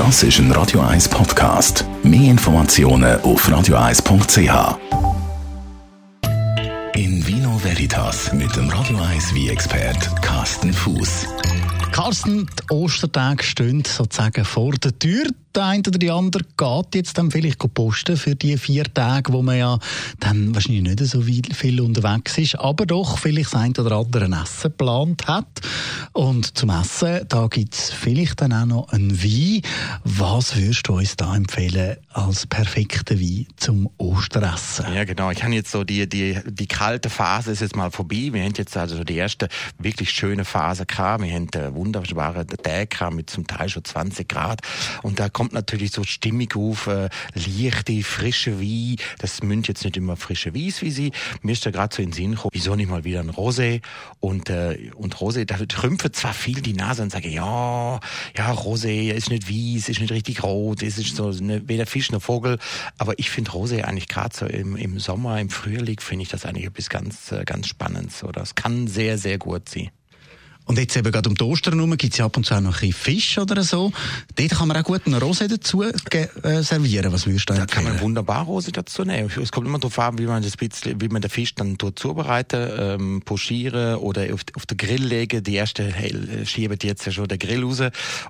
Das ist ein Radio 1 Podcast. Mehr Informationen auf radio1.ch. In Vino Veritas mit dem Radio 1 wie expert Carsten Fuß. Carsten, die Ostertage stehen sozusagen vor der Tür der eine oder die andere geht jetzt dann vielleicht posten für die vier Tage, wo man ja dann wahrscheinlich nicht so viel unterwegs ist, aber doch vielleicht das ein oder andere Essen geplant hat. Und zum Essen, da gibt es vielleicht dann auch noch einen Wein. Was würdest du uns da empfehlen als perfekten Wein zum Osteressen? Ja, genau. Ich habe jetzt so die, die, die kalte Phase ist jetzt mal vorbei. Wir haben jetzt also die erste wirklich schöne Phase gehabt. Wir haben wunderbare Tage mit zum Teil schon 20 Grad. Und da kommt natürlich so stimmig auf, äh, leichte, frische Wein. Das münd jetzt nicht immer frische Weiß wie sie. Mir ist da gerade so in den Sinn gekommen, wieso nicht mal wieder ein Rosé? Und, äh, und Rosé, da trümpft zwar viel die Nase und sage, ja, ja, Rosé ist nicht weiß, ist nicht richtig rot, ist so eine, weder Fisch noch Vogel. Aber ich finde Rosé eigentlich gerade so im, im Sommer, im Frühling, finde ich das eigentlich etwas ganz, äh, ganz Spannendes. So, das kann sehr, sehr gut sein. Und jetzt eben gerade um die Ostern herum gibt es ja ab und zu auch noch ein bisschen Fisch oder so. Dort kann man auch gut eine Rose dazu äh, servieren. Was würdest du Da kann man wunderbar Rose dazu nehmen. Es kommt immer darauf an, wie man das bisschen, wie man den Fisch dann dort zubereitet, ähm, pochieren oder auf, auf den Grill legen. Die erste hey, schiebt jetzt ja schon der Grill raus.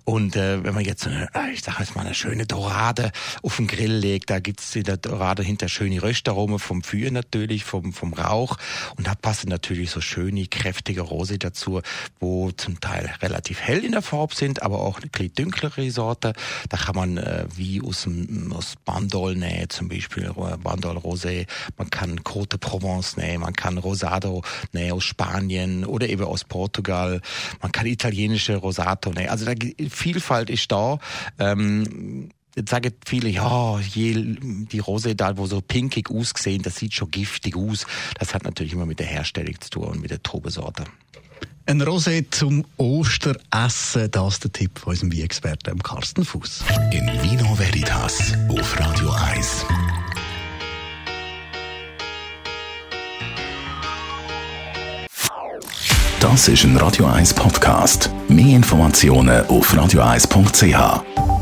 Und äh, wenn man jetzt, eine, äh, ich sage jetzt mal, eine schöne Dorade auf den Grill legt, da gibt's in der Dorade hinter schöne Röstaromen vom Feuer natürlich, vom, vom Rauch. Und da passen natürlich so schöne, kräftige Rose dazu, wo zum Teil relativ hell in der Farbe sind, aber auch ein bisschen dunklere Sorte. Da kann man äh, wie aus, aus Bandol nehmen, zum Beispiel äh, Bandol Rosé. Man kann Côte Provence nehmen, man kann Rosado nehmen aus Spanien oder eben aus Portugal. Man kann italienische Rosato nehmen. Also da, Vielfalt ist da. Ähm, Jetzt sagen viele, ja, die Rose da, wo so pinkig ausgesehen, das sieht schon giftig aus. Das hat natürlich immer mit der Herstellung zu tun und mit der Trubesorte. Ein Rosé zum Osteressen, das ist der Tipp von unserem Wie-Experten Carsten Fuß. In Vino Veritas auf Radio 1. Das ist ein Radio 1 Podcast. Mehr Informationen auf radio1.ch.